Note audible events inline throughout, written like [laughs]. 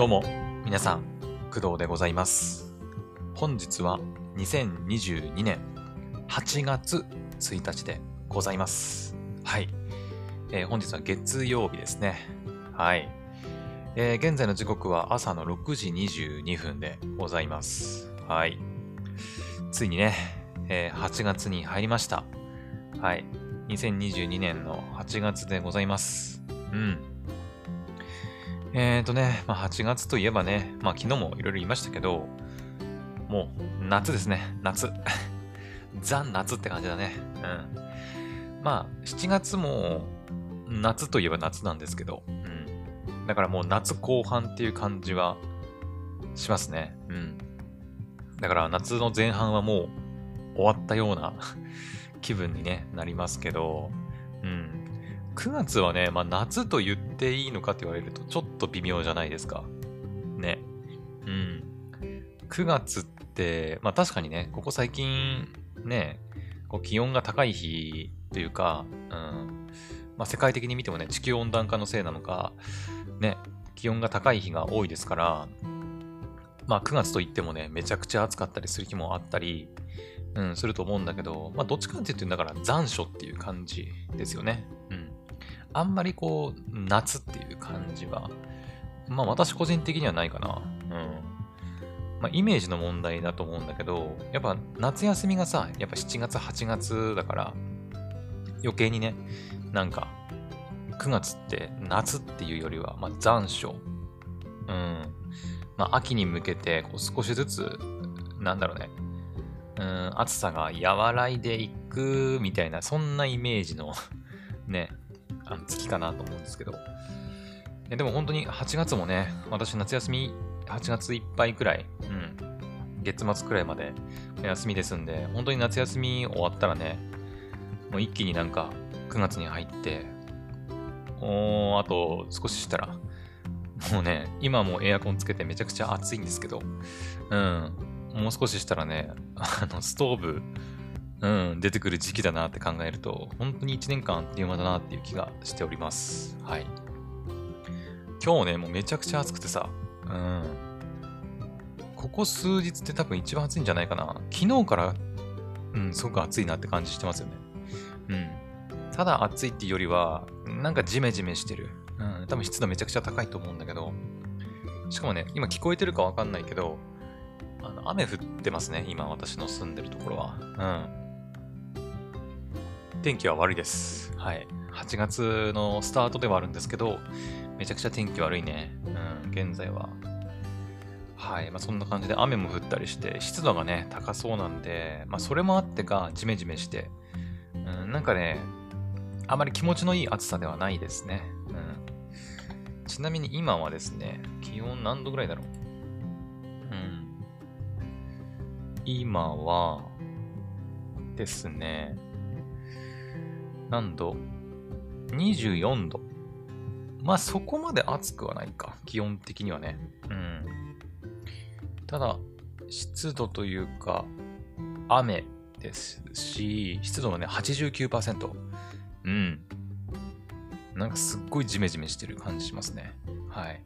どうも、皆さん、工藤でございます。本日は2022年8月1日でございます。はい。えー本日は月曜日ですね。はい。えー現在の時刻は朝の6時22分でございます。はい。ついにね、えー8月に入りました。はい。2022年の8月でございます。うん。えーとね、まあ、8月といえばね、まあ、昨日もいろいろ言いましたけど、もう夏ですね、夏。[laughs] ザ・夏って感じだね。うん。まあ、7月も夏といえば夏なんですけど、うん。だからもう夏後半っていう感じはしますね。うん。だから夏の前半はもう終わったような [laughs] 気分に、ね、なりますけど、うん。9月はね、まあ、夏と言っていいのかって言われるとちょっと微妙じゃないですか。ね。うん。9月って、まあ確かにね、ここ最近ね、こう気温が高い日というか、うん。まあ世界的に見てもね、地球温暖化のせいなのか、ね、気温が高い日が多いですから、まあ9月といってもね、めちゃくちゃ暑かったりする日もあったり、うん、すると思うんだけど、まあどっちかっていうと、だから残暑っていう感じですよね。あんまりこう、夏っていう感じは、まあ私個人的にはないかな。うん。まあイメージの問題だと思うんだけど、やっぱ夏休みがさ、やっぱ7月、8月だから、余計にね、なんか、9月って夏っていうよりは、まあ残暑。うん。まあ秋に向けてこう少しずつ、なんだろうね、うん、暑さが和らいでいくみたいな、そんなイメージのね、あの月かなと思うんですけど。えでも本当に8月もね、私夏休み8月いっぱいくらい、うん、月末くらいまで休みですんで、本当に夏休み終わったらね、もう一気になんか9月に入って、おー、あと少ししたら、もうね、今もエアコンつけてめちゃくちゃ暑いんですけど、うん、もう少ししたらね、あの、ストーブ、うん、出てくる時期だなって考えると、本当に1年間あっという間だなっていう気がしております。はい。今日ね、もうめちゃくちゃ暑くてさ、うん。ここ数日って多分一番暑いんじゃないかな。昨日から、うん、すごく暑いなって感じしてますよね。うん。ただ暑いっていうよりは、なんかジメジメしてる。うん、多分湿度めちゃくちゃ高いと思うんだけど、しかもね、今聞こえてるかわかんないけど、あの雨降ってますね、今私の住んでるところは。うん。天気は悪いです。はい。8月のスタートではあるんですけど、めちゃくちゃ天気悪いね。うん、現在は。はい。まあそんな感じで雨も降ったりして、湿度がね、高そうなんで、まあそれもあってか、ジメジメして、うん、なんかね、あまり気持ちのいい暑さではないですね。うん。ちなみに今はですね、気温何度ぐらいだろう？うん。今は、ですね、何度 ?24 度。まあそこまで暑くはないか。気温的にはね。うん。ただ、湿度というか、雨ですし、湿度はね、89%。うん。なんかすっごいジメジメしてる感じしますね。はい。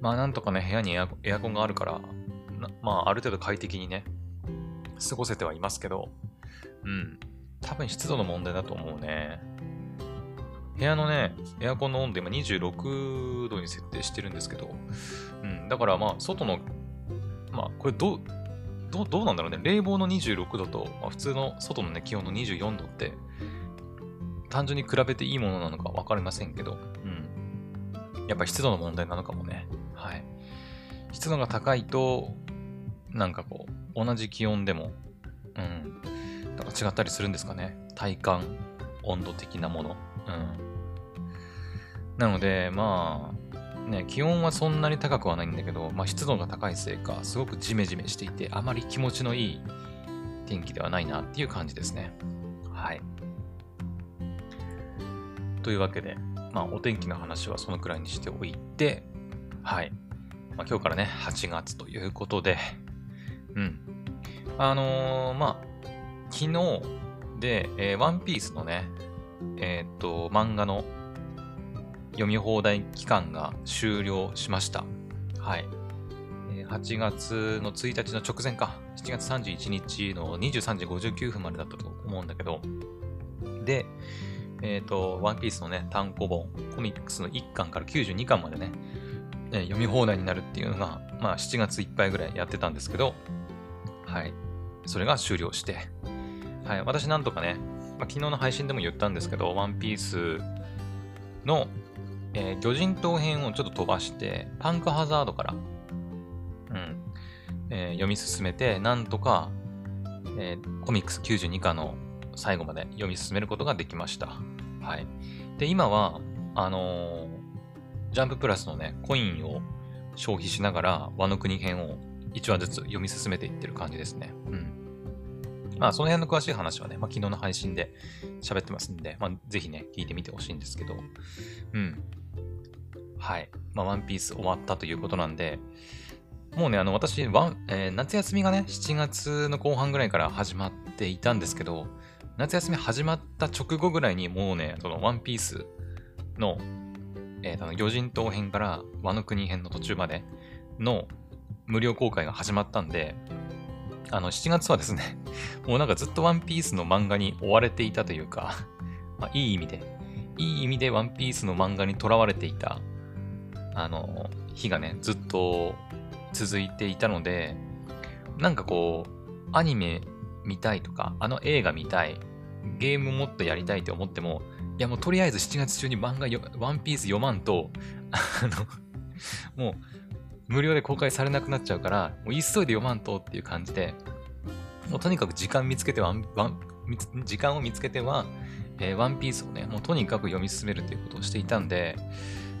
まあなんとかね、部屋にエアコンがあるから、まあある程度快適にね、過ごせてはいますけど、うん。多分湿度の問題だと思うね。部屋のね、エアコンの温度今26度に設定してるんですけど、うん。だからまあ外の、まあこれどう、どうなんだろうね。冷房の26度と、まあ、普通の外のね、気温の24度って、単純に比べていいものなのか分かりませんけど、うん。やっぱ湿度の問題なのかもね。はい。湿度が高いと、なんかこう、同じ気温でも、うん。なんか違ったりするんですかね。体感温度的なもの。うん。なので、まあ、ね、気温はそんなに高くはないんだけど、まあ湿度が高いせいか、すごくジメジメしていて、あまり気持ちのいい天気ではないなっていう感じですね。はい。というわけで、まあ、お天気の話はそのくらいにしておいて、はい。まあ、今日からね、8月ということで、うん。あのーまあ、昨日で、えーワンピースのね、えーっと、漫画の読み放題期間が終了しました。はい。8月の1日の直前か、7月31日の23時59分までだったと思うんだけど、で、えっ、ー、と、ワンピースのね、単行本、コミックスの1巻から92巻までね、え読み放題になるっていうのが、まあ7月いっぱいぐらいやってたんですけど、はい。それが終了して、はい。私なんとかね、まあ、昨日の配信でも言ったんですけど、ワンピースの、えー、魚人島編をちょっと飛ばして、パンクハザードから、うん、えー、読み進めて、なんとか、えー、コミックス92巻の最後まで読み進めることができました。はい。で、今は、あのー、ジャンププラスのね、コインを消費しながら、和の国編を1話ずつ読み進めていってる感じですね。うん。まあ、その辺の詳しい話はね、まあ、昨日の配信で喋ってますんで、まあ、ぜひね、聞いてみてほしいんですけど、うん。はい。まあ、ワンピース終わったということなんで、もうね、あの、私、ワン、えー、夏休みがね、7月の後半ぐらいから始まっていたんですけど、夏休み始まった直後ぐらいにもうね、そのワンピースの、えー、魚人島編から和の国編の途中までの無料公開が始まったんで、あの、7月はですね、[laughs] もうなんかずっとワンピースの漫画に追われていたというか、[laughs] まあ、いい意味で、いい意味でワンピースの漫画にとらわれていた、あの、日がね、ずっと続いていたので、なんかこう、アニメ見たいとか、あの映画見たい、ゲームもっとやりたいって思っても、いやもうとりあえず7月中に漫画よ、ワンピース読まんと、あの、[laughs] もう無料で公開されなくなっちゃうから、もう急いで読まんとっていう感じで、もうとにかく時間見つけては、時間を見つけては、えー、ワンピースをね、もうとにかく読み進めるということをしていたんで、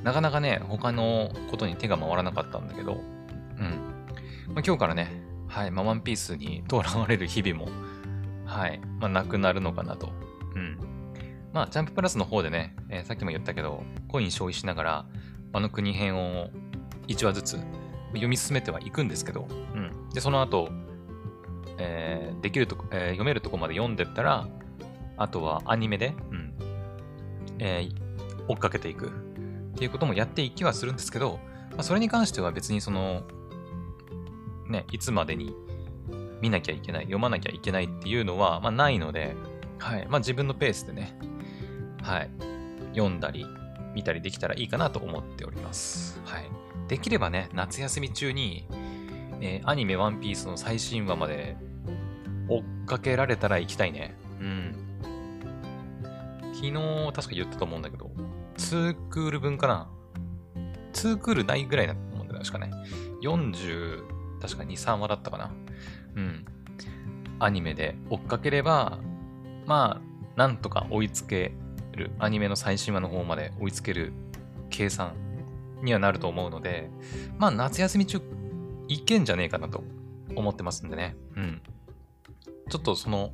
なかなかね、他のことに手が回らなかったんだけど、うん。まあ、今日からね、はい、まあ、ワンピースにとらわれる日々も、はい、まあ、なくなるのかなと。うん。まあ、ジャンププラスの方でね、えー、さっきも言ったけど、コイン消費しながら、あの国編を1話ずつ読み進めてはいくんですけど、うん。で、その後、えー、できるとこ、えー、読めるとこまで読んでったら、あとはアニメで、うん、えー、追っかけていくっていうこともやっていきはするんですけど、まあ、それに関しては別にその、ね、いつまでに見なきゃいけない、読まなきゃいけないっていうのは、まあ、ないので、はい。まあ、自分のペースでね、はい。読んだり、見たりできたらいいかなと思っております。はい。できればね、夏休み中に、えー、アニメワンピースの最新話まで追っかけられたら行きたいね。うん。昨日確か言ったと思うんだけど、2クール分かな ?2 クールないぐらいだと思うんだよ、確かね。40、確か2、3話だったかな。うん。アニメで追っかければ、まあ、なんとか追いつける。アニメの最新話の方まで追いつける計算にはなると思うので、まあ夏休み中いけんじゃねえかなと思ってますんでね。うん。ちょっとその、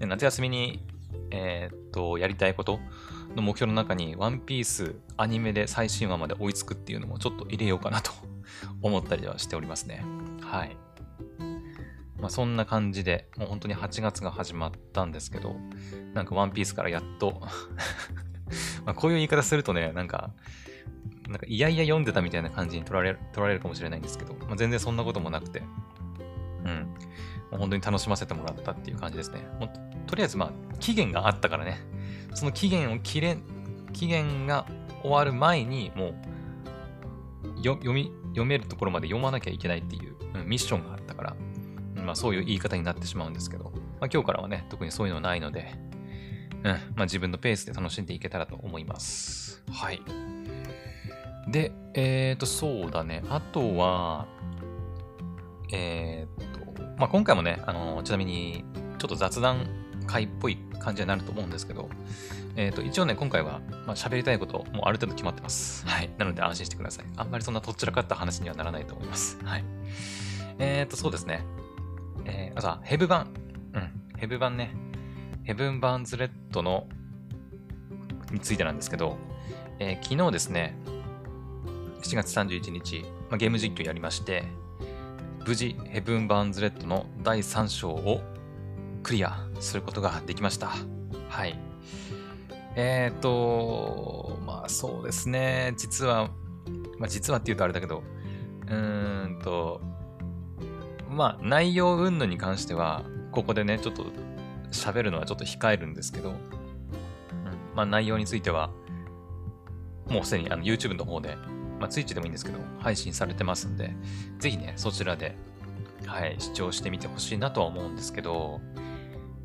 夏休みに、えー、っと、やりたいことの目標の中に、ワンピースアニメで最新話まで追いつくっていうのもちょっと入れようかなと [laughs] 思ったりはしておりますね。はい。まあそんな感じで、もう本当に8月が始まったんですけど、なんかワンピースからやっと [laughs] まこういう言い方するとね、なんか、なんかいやいや読んでたみたいな感じに取られる取られるかもしれないんですけど、まあ、全然そんなこともなくて、うん。もう本当に楽しませてもらったっていう感じですね。もうとりあえずまあ、期限があったからね、その期限を切れ、期限が終わる前に、もう、読み、読めるところまで読まなきゃいけないっていう、うん、ミッションがあったから、まあそういう言い方になってしまうんですけど、まあ今日からはね、特にそういうのはないので、うん、まあ自分のペースで楽しんでいけたらと思います。はい。で、えっ、ー、と、そうだね。あとは、えっ、ー、と、まあ、今回もね、あの、ちなみに、ちょっと雑談会っぽい感じになると思うんですけど、えっ、ー、と、一応ね、今回は、まあ、喋りたいこともある程度決まってます。はい。なので安心してください。あんまりそんなとっちらかった話にはならないと思います。はい。えっ、と、そうですね。えー、あとは、ヘブ版。うん。ヘブ版ね。ヘブン・バーンズ・レッドの、についてなんですけど、えー、昨日ですね、7月31日、まあ、ゲーム実況やりまして、無事、ヘブン・バーンズ・レッドの第3章をクリアすることができました。はい。えっ、ー、と、まあ、そうですね。実は、まあ実はって言うとあれだけど、うーんと、まあ内容云々に関しては、ここでね、ちょっと喋るのはちょっと控えるんですけど、うん、まあ内容については、もうすでにあの YouTube の方で、まあ Twitch でもいいんですけど、配信されてますんで、ぜひね、そちらで、はい、視聴してみてほしいなとは思うんですけど、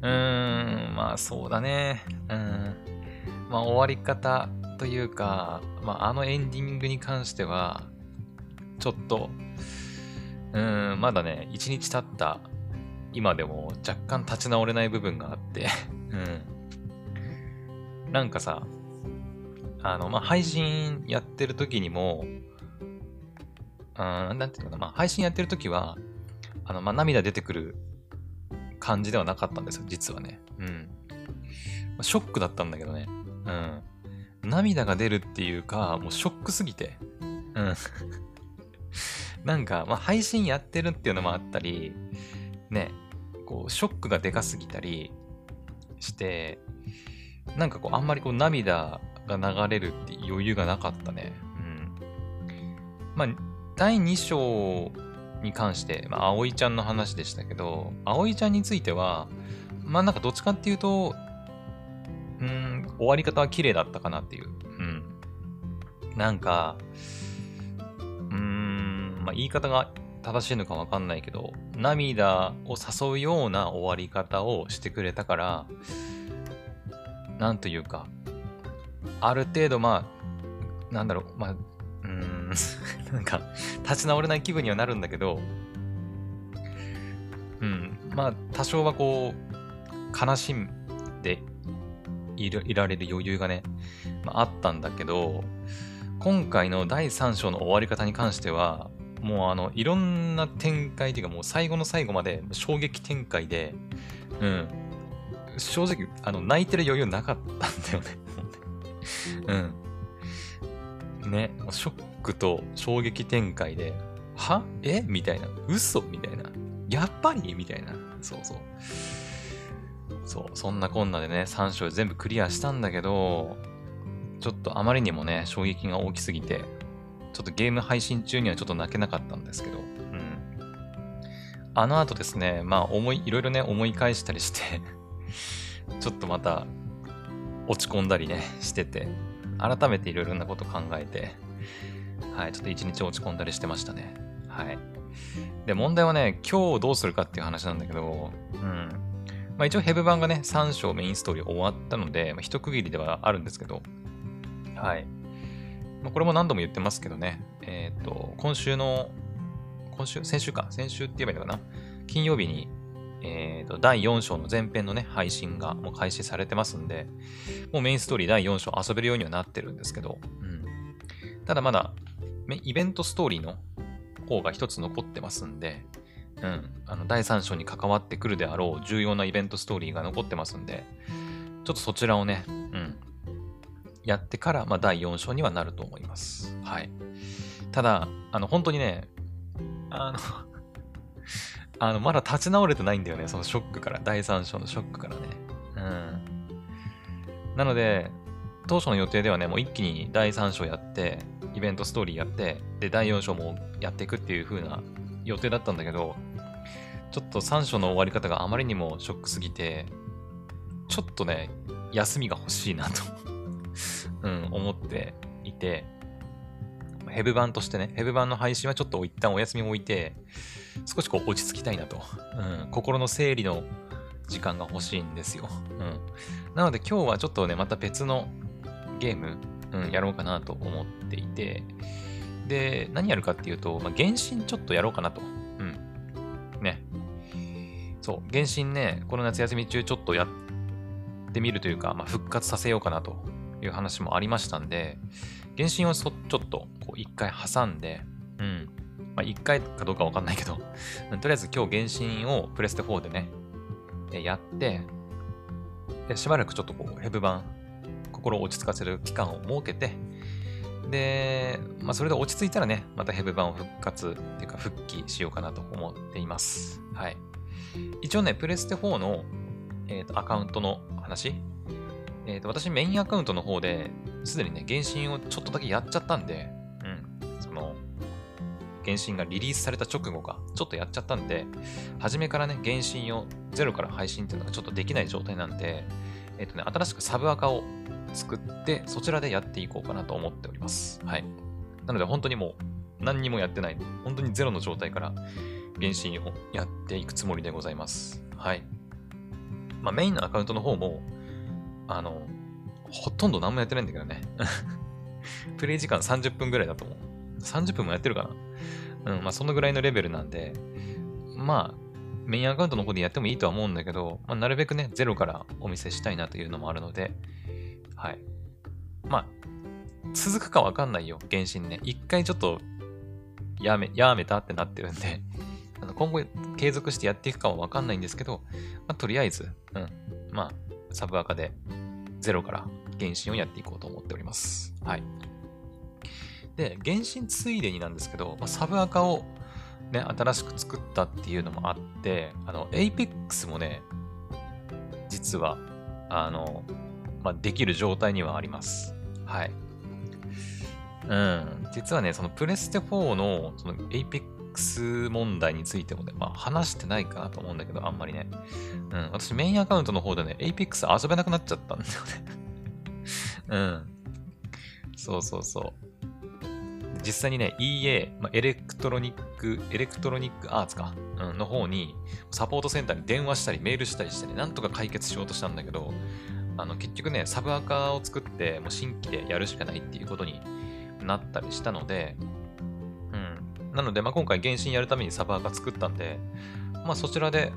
うーん、まあそうだね。うん。まあ終わり方というか、まああのエンディングに関しては、ちょっと、うん、まだね、一日経った今でも若干立ち直れない部分があって [laughs] うん。なんかさ、あの、まあ、配信やってる時にも、あなんていうのかな、まあ、配信やってる時は、あの、まあ、涙出てくる感じではなかったんですよ、実はね。うん。まあ、ショックだったんだけどね。うん。涙が出るっていうか、もうショックすぎて。うん。[laughs] なんか、まあ、配信やってるっていうのもあったり、ね、こう、ショックがでかすぎたりして、なんかこう、あんまりこう、涙が流れるって余裕がなかったね。うん。まあ、第2章に関して、まあ、葵ちゃんの話でしたけど、葵ちゃんについては、まあなんかどっちかっていうと、うん、終わり方は綺麗だったかなっていう。うん。なんか、うーん、まあ言い方が正しいのかわかんないけど、涙を誘うような終わり方をしてくれたから、なんというか、ある程度まあ、なんだろう、まあ、うん、[laughs] なんか、立ち直れない気分にはなるんだけど、うん、まあ、多少はこう、悲しんでいられる余裕がね、まあ、あったんだけど、今回の第3章の終わり方に関しては、もうあの、いろんな展開っていうかもう最後の最後まで衝撃展開で、うん。正直、あの、泣いてる余裕なかったんだよね。うん。ね、ショックと衝撃展開で、は？え？みたいな。嘘？みたいな。やっぱり？みたいな。そうそう。そう、そんなこんなでね、3章全部クリアしたんだけど、ちょっとあまりにもね、衝撃が大きすぎて、ちょっとゲーム配信中にはちょっと泣けなかったんですけど、うん。あの後ですね、まあ思い、いろいろね、思い返したりしてちょっとまた落ち込んだりね、してて、改めていろいろなこと考えて、はい、ちょっと一日落ち込んだりしてましたね。はい。で、問題はね、今日どうするかっていう話なんだけど、うん。まあ一応ヘブ版がね、3章メインストーリー終わったので、まあ、一区切りではあるんですけど、はい。まあ、これも何度も言ってますけどね、えっ、ー、と、今週の、今週？先週か。先週って言えばいいのかな？金曜日に、え、ー、と、第4章の前編のね、配信がもう開始されてますんで、もうメインストーリー第4章遊べるようにはなってるんですけど、うん。ただまだ、イベントストーリーの方が一つ残ってますんで、うん。あの、第3章に関わってくるであろう重要なイベントストーリーが残ってますんで、ちょっとそちらをね、うん。やってから、まあ、第4章にはなると思います。はい。ただ、あの、本当にね、あのあの、まだ立ち直れてないんだよね、そのショックから、第3章のショックからね。うん。なので、当初の予定ではね、もう一気に第3章やって、イベントストーリーやって、で、第4章もやっていくっていう風な予定だったんだけど、ちょっと3章の終わり方があまりにもショックすぎて、ちょっとね、休みが欲しいなと [laughs] うん、思っていて、ヘブ版としてね、ヘブ版の配信はちょっと一旦お休みを置いて、少しこう落ち着きたいなと。うん、心の整理の時間が欲しいんですよ。うん。なので今日はちょっとね、また別のゲーム、うん、やろうかなと思っていて、で、何やるかっていうと、まあ、原神ちょっとやろうかなと。うん。ね。そう、原神ね、この夏休み中ちょっとやってみるというか、まあ、復活させようかなという話もありましたんで、原神をそちょっとこう一回挟んで、うん。まあ、一回かどうかわかんないけど [laughs] とりあえず今日原神をプレステ4でね、やって、でしばらくちょっとこう、ヘブ版、心を落ち着かせる期間を設けて、で、まあ、それで落ち着いたらね、またヘブ版を復活っていうか復帰しようかなと思っています。はい。一応ね、プレステ4の、えーと、アカウントの話、えーと、私メインアカウントの方で、すでにね、原神をちょっとだけやっちゃったんで、原神がリリースされた直後か、ちょっとやっちゃったんで、初めからね、原神をゼロから配信っていうのがちょっとできない状態なんで、えっ、とね、新しくサブアカを作って、そちらでやっていこうかなと思っております。はい。なので、本当にもう、何にもやってない、本当にゼロの状態から原神をやっていくつもりでございます。はい。まあ、メインのアカウントの方も、あの、ほとんど何もやってないんだけどね。[laughs] プレイ時間30分ぐらいだと思う。30分もやってるかなうん、まあそのぐらいのレベルなんで、まあ、メインアカウントの方でやってもいいとは思うんだけど、まあ、なるべくね、ゼロからお見せしたいなというのもあるので、はい。まあ、続くかわかんないよ、原神ね。一回ちょっと、やめ、やめたってなってるんで、[laughs] あの今後継続してやっていくかはわかんないんですけど、まあ、とりあえず、うん。まあ、サブアカでゼロから原神をやっていこうと思っております。はい。で、原神ついでになんですけど、まあ、サブアカをね、新しく作ったっていうのもあって、あの、Apex もね、実は、あの、まあ、できる状態にはあります。はい。うん。実はね、そのプレステ4のその Apex 問題についてもね、まあ話してないかなと思うんだけど、あんまりね。うん。私メインアカウントの方でね、Apex 遊べなくなっちゃったんだよね [laughs] うん。そうそうそう。実際にね、EA、まあ、 Electronic、Electronic Arts か、うん、の方に、サポートセンターに電話したり、メールしたりしてね、なんとか解決しようとしたんだけど、あの、結局ね、サブアカを作って、もう新規でやるしかないっていうことになったりしたので、うん。なので、まあ、今回原神やるためにサブアカ作ったんで、まあ、そちらで、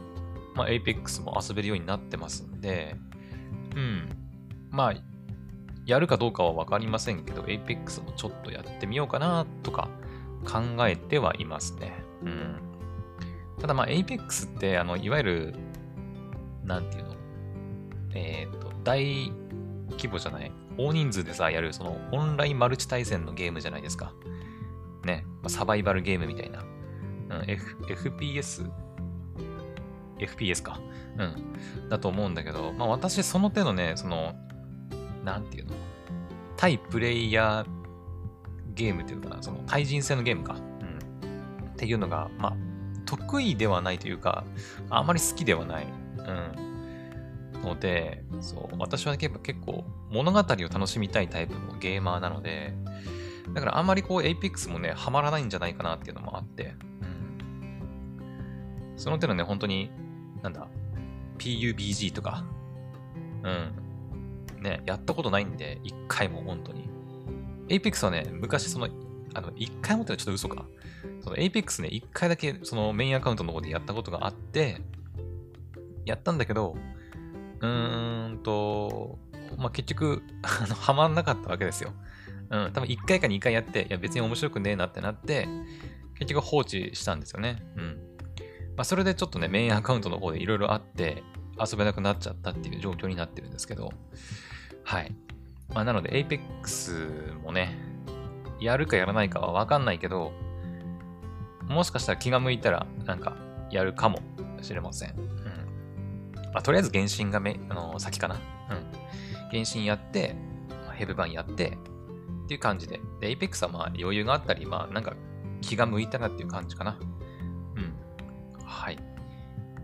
まあ、Apex も遊べるようになってますんで、うん。まあ、やるかどうかはわかりませんけど、Apex もちょっとやってみようかなとか考えてはいますね。うん。ただまあ Apex って、あの、いわゆる、なんていうの？えっ、ー、と、大規模じゃない？大人数でさ、やる、その、オンラインマルチ対戦のゲームじゃないですか。ね。サバイバルゲームみたいな。うん、F、FPS? FPS か。うん。だと思うんだけど、まあ私、その手のね、その、なんていうの？対プレイヤーゲームっていうのかな、その対人戦のゲームか。うん。っていうのが、まあ、得意ではないというか、あまり好きではない。うん。ので、そう、私は結構物語を楽しみたいタイプのゲーマーなので、だからあんまりこう、エイピックスもね、ハマらないんじゃないかなっていうのもあって、うん。その手のね、本当に、なんだ、PUBG とか、うん。ね、やったことないんで、一回も本当に。Apex はね、昔その、あの、一回もってのはちょっと嘘か。その Apex ね、一回だけそのメインアカウントの方でやったことがあって、やったんだけど、うーんと、まあ、結局、あの、ハマんなかったわけですよ。うん、多分1回か2回やって、いや別に面白くねえなってなって、結局放置したんですよね。うん。まあ、それでちょっとね、メインアカウントの方でいろいろあって、遊べなくなっちゃったっていう状況になってるんですけど、はい。まあ、なので、Apex もね、やるかやらないかはわかんないけど、もしかしたら気が向いたら、なんか、やるかもしれません。うん。まあ、とりあえず、原神がめ、あのー、先かな。うん。原神やって、ま、ヘブ版やって、っていう感じで。で、Apex はまあ余裕があったり、まあなんか気が向いたなっていう感じかな。うん。はい。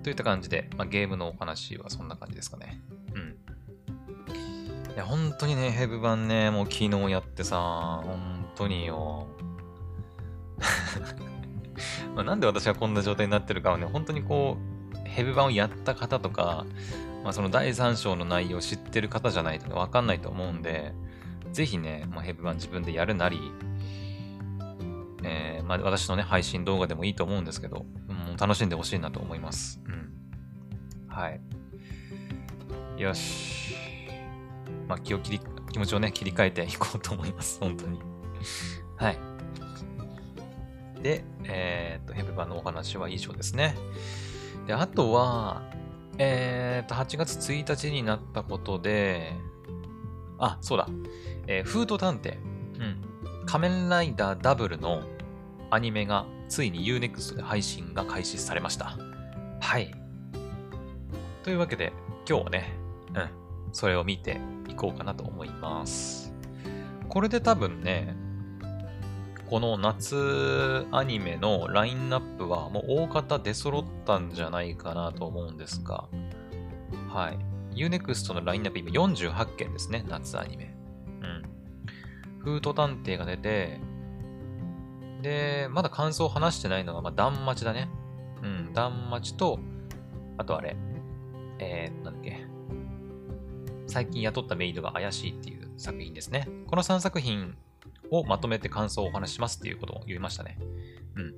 といった感じで、まあ、ゲームのお話はそんな感じですかね。うん。いや、本当にね、ヘブ版ね、もう昨日やってさ、本当によ。[laughs] まなんで私はこんな状態になってるかはね、本当にこう、ヘブ版をやった方とか、まあ、その第3章の内容を知ってる方じゃないとわかんないと思うんで、ぜひね、まあ、ヘブ版自分でやるなり、えー、まあ、私のね、配信動画でもいいと思うんですけど、楽しんでほしいなと思います。うん。はい。よし。まあ、気を切り、気持ちをね、切り替えていこうと思います。本当に。はい。で、えー、っと、ヘブ版のお話は以上ですね。で、あとは、えー、っと、8月1日になったことで、あ、そうだ。えー、フード探偵。うん。仮面ライダーダブルのアニメがついに Unext で配信が開始されました。はい。というわけで、今日はね、うん、それを見ていこうかなと思います。これで多分ね、この夏アニメのラインナップはもう大方出揃ったんじゃないかなと思うんですが、はい。Unext のラインナップ今48件ですね、夏アニメ。うん。フート探偵が出て、で、まだ感想を話してないのが、まあ、ダンマチだね。うん、ダンマチと、あとあれ、えー、なんだっけ。最近雇ったメイドが怪しいっていう作品ですね。この3作品をまとめて感想をお話しますっていうことを言いましたね。うん。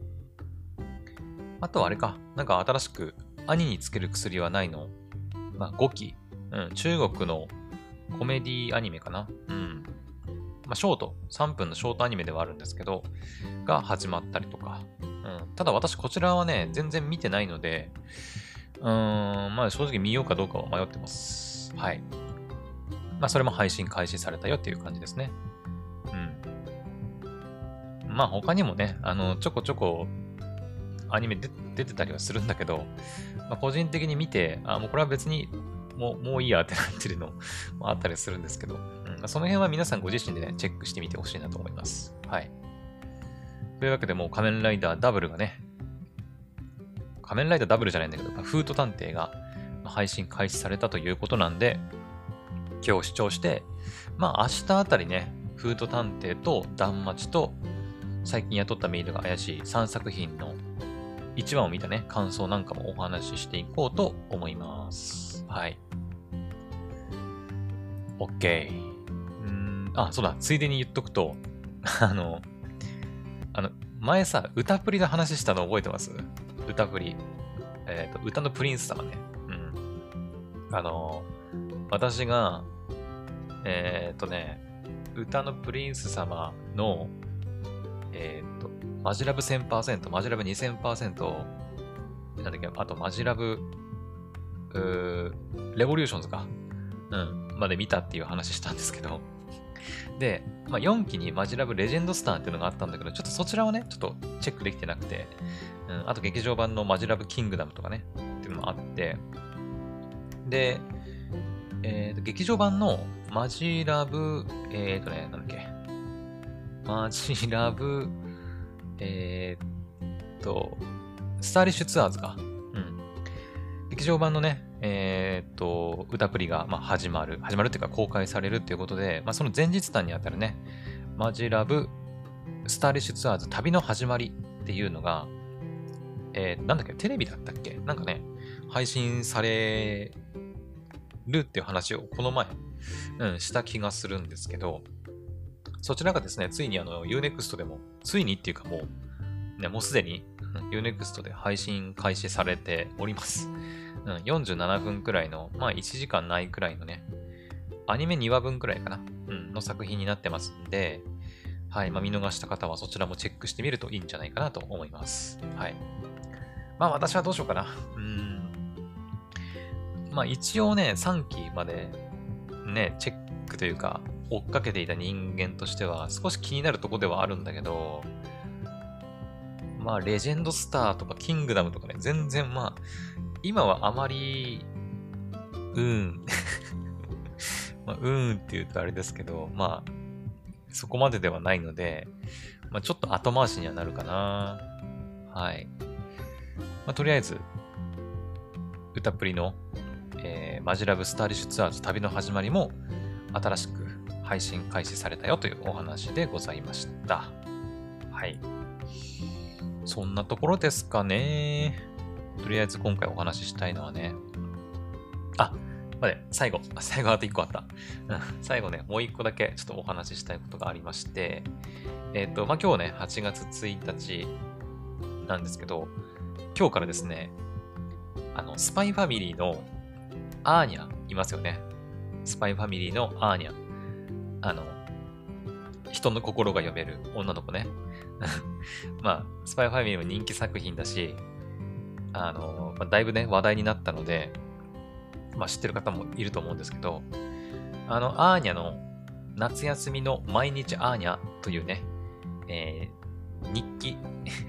あとはあれか。なんか新しく兄につける薬はないの？まあ5期。うん。中国のコメディアニメかな。うん。まあショート。3分のショートアニメではあるんですけど、が始まったりとか。うん。ただ私こちらはね、全然見てないので、うーん、まあ正直見ようかどうかは迷ってます。はい。まあ、それも配信開始されたよっていう感じですね。うん。まあ、他にもね、あの、ちょこちょこ、アニメで出てたりはするんだけど、まあ、個人的に見て、あ、もうこれは別に、もう、もういいやってなってるのもあったりするんですけど、うん、その辺は皆さんご自身でね、チェックしてみてほしいなと思います。はい。というわけでもう仮面ライダーダブルがね、仮面ライダーダブルじゃないんだけど、フート探偵が配信開始されたということなんで、今日視聴して、まあ明日あたりね、フード探偵と断末と最近雇ったメールが怪しい3作品の1話を見たね、感想なんかもお話ししていこうと思います。はい。OK。うん、あ、そうだ、ついでに言っとくと、[laughs] あの、あの、前さ、歌プリの話したの覚えてます？歌プリ。えっ、ー、と、歌のプリンス様ね。うん。あの、私が、えっ、ー、とね、歌のプリンス様の、えっ、と、マジラブ1000%、マジラブ2000%、なんだっけ、あとマジラブ、うレボリューションズか。うん、まで見たっていう話したんですけど。で、まあ、4期にマジラブレジェンドスターっていうのがあったんだけど、ちょっとそちらはね、ちょっとチェックできてなくて、うん、あと劇場版のマジラブキングダムとかね、っていうのもあって、で、えーと、劇場版のマジラブ、えっ、ー、とね、なんだっけ。マジラブ、えー、っと、スターリッシュツアーズか。うん。劇場版のね、えー、っと、歌プリが、まあ、始まる。始まるっていうか公開されるっていうことで、まあ、その前日談にあたるね、マジラブ、スターリッシュツアーズ旅の始まりっていうのが、えー、なんだっけ、テレビだったっけ？なんかね、配信されるっていう話をこの前、うん、した気がするんですけど、そちらがですね、ついにあの Unext でも、ついにっていうかもう、ね、もうすでに Unext で配信開始されております。うん、47分くらいの、まあ1時間ないくらいのね、アニメ2話分くらいかな、うん、の作品になってますんで、はい、まあ見逃した方はそちらもチェックしてみるといいんじゃないかなと思います。はい。まあ私はどうしようかな。うん。まあ一応ね、3期までね、チェックというか、追っかけていた人間としては少し気になるとこではあるんだけど、まあ、レジェンドスターとかキングダムとかね、全然まあ、今はあまり、うん。[laughs] まあ、うーんって言うとあれですけど、まあ、そこまでではないので、まあ、ちょっと後回しにはなるかな。はい。まあ、とりあえず、歌っぷりのえー、マジラブスターリッシュツアーズ旅の始まりも新しく配信開始されたよというお話でございました。はい。そんなところですかね。とりあえず今回お話ししたいのはね。あ、待って、最後。[laughs] 最後あと1個あった。最後ね、もう1個だけちょっとお話ししたいことがありまして、えっ、ー、と、まあ、今日ね、8月1日なんですけど、今日からですね、あの、スパイファミリーのアーニャいますよね。スパイファミリーのアーニャ。あの、人の心が読める女の子ね。[laughs] まあ、スパイファミリーも人気作品だし、あの、まあ、だいぶね、話題になったので、まあ知ってる方もいると思うんですけど、あの、アーニャの夏休みの毎日アーニャというね、えー、日記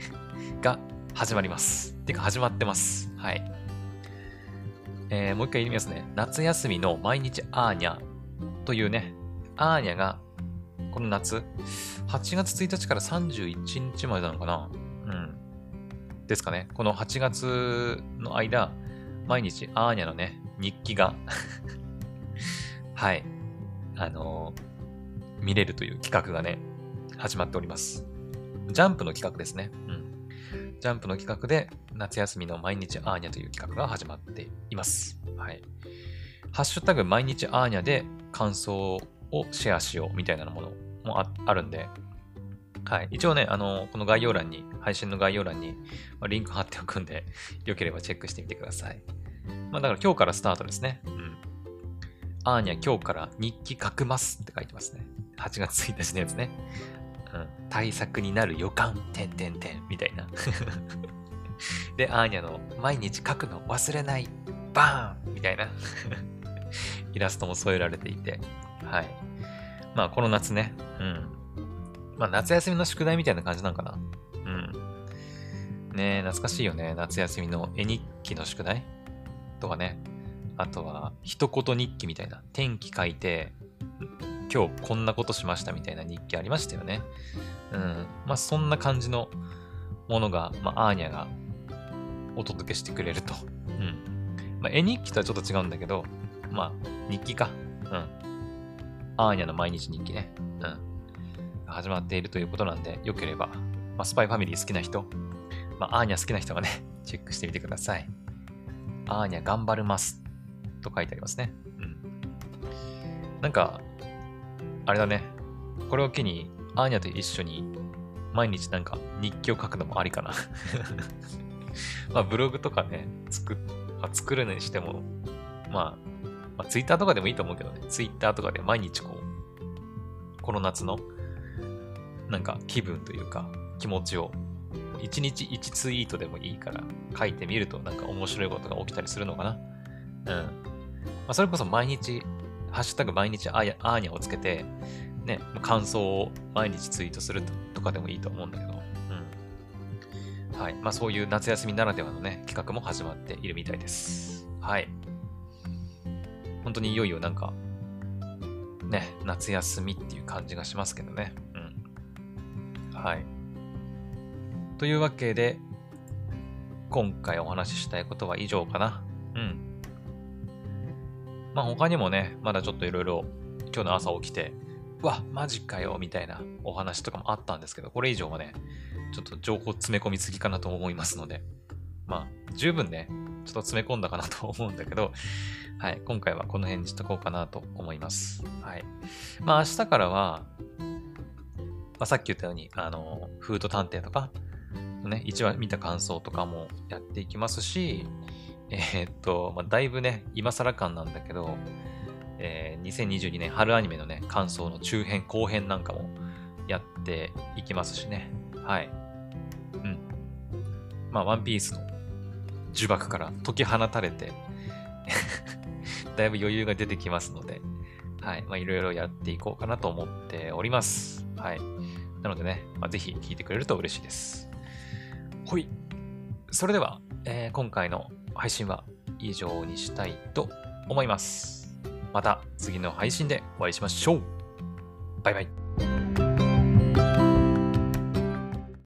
[laughs] が始まります。てか始まってます。はい。えー、もう一回言いますね。夏休みの毎日アーニャというね、アーニャがこの夏、8月1日から31日までなのかなうん。ですかね。この8月の間、毎日アーニャのね、日記が [laughs] はい、あのー、見れるという企画がね、始まっております。ジャンプの企画ですね。うん。ジャンプの企画で、夏休みの毎日アーニャという企画が始まっています。はい。ハッシュタグ毎日アーニャで感想をシェアしようみたいなものもあるんで、はい。一応ね、あの、この概要欄に、配信の概要欄に、ま、リンク貼っておくんで、[laughs] よければチェックしてみてください。まあ、だから今日からスタートですね。うん。アーニャ今日から日記書くますって書いてますね。8月1日のやつね。うん。対策になる予感、てんてんてん、みたいな。[laughs] で、アーニャの毎日書くの忘れない、バーンみたいな [laughs] イラストも添えられていて、はい。まあ、この夏ね、うん。まあ、夏休みの宿題みたいな感じなんかな？うん。ね懐かしいよね。夏休みの絵日記の宿題？とかね。あとは、一言日記みたいな。天気書いて、今日こんなことしましたみたいな日記ありましたよね。うん。まあ、そんな感じのものが、まあ、アーニャがお届けしてくれると。うん。まあ、絵日記とはちょっと違うんだけど、まあ、日記か。うん。アーニャの毎日日記ね。うん。始まっているということなんで、よければ、まあ、スパイファミリー好きな人、まあ、アーニャ好きな人がね、[laughs] チェックしてみてください。アーニャ頑張るますと書いてありますね。うん。なんか、あれだね。これを機に、アーニャと一緒に毎日なんか日記を書くのもありかな [laughs] まあブログとかね、作まあ、作るにしても、まあ、まあ、ツイッターとかでもいいと思うけどね、ツイッターとかで毎日こう、この夏のなんか気分というか気持ちを1日1ツイートでもいいから書いてみるとなんか面白いことが起きたりするのかな。うん。まあ、それこそ毎日、ハッシュタグ毎日アーアーニャをつけて、ね、感想を毎日ツイートするとかでもいいと思うんだけど。うん。はい。まあそういう夏休みならではのね、企画も始まっているみたいです。はい。本当にいよいよなんか、ね、夏休みっていう感じがしますけどね。はい。というわけで、今回お話ししたいことは以上かな。うん。まあ他にもね、まだちょっといろいろ今日の朝起きて、うわ、マジかよ、みたいなお話とかもあったんですけど、これ以上はね、ちょっと情報詰め込みすぎかなと思いますので、まあ十分ね、ちょっと詰め込んだかなと思うんだけど、はい、今回はこの辺にしとこうかなと思います。はい。まあ明日からは、あ、さっき言ったように、あの、フード探偵とか、ね、一話見た感想とかもやっていきますし、えー、っと、まあ、だいぶね、今更感なんだけど、えー、2022年春アニメのね、感想の中編、後編なんかもやっていきますしね。はい。うん。まあ、ワンピースの呪縛から解き放たれて [laughs] だいぶ余裕が出てきますので、はい。まあ、いろいろやっていこうかなと思っております。はい。なのでね、まあ、ぜひ聞いてくれると嬉しいです。ほい。それでは、えー、今回の配信は以上にしたいと思います。また次の配信でお会いしましょう。バイバイ。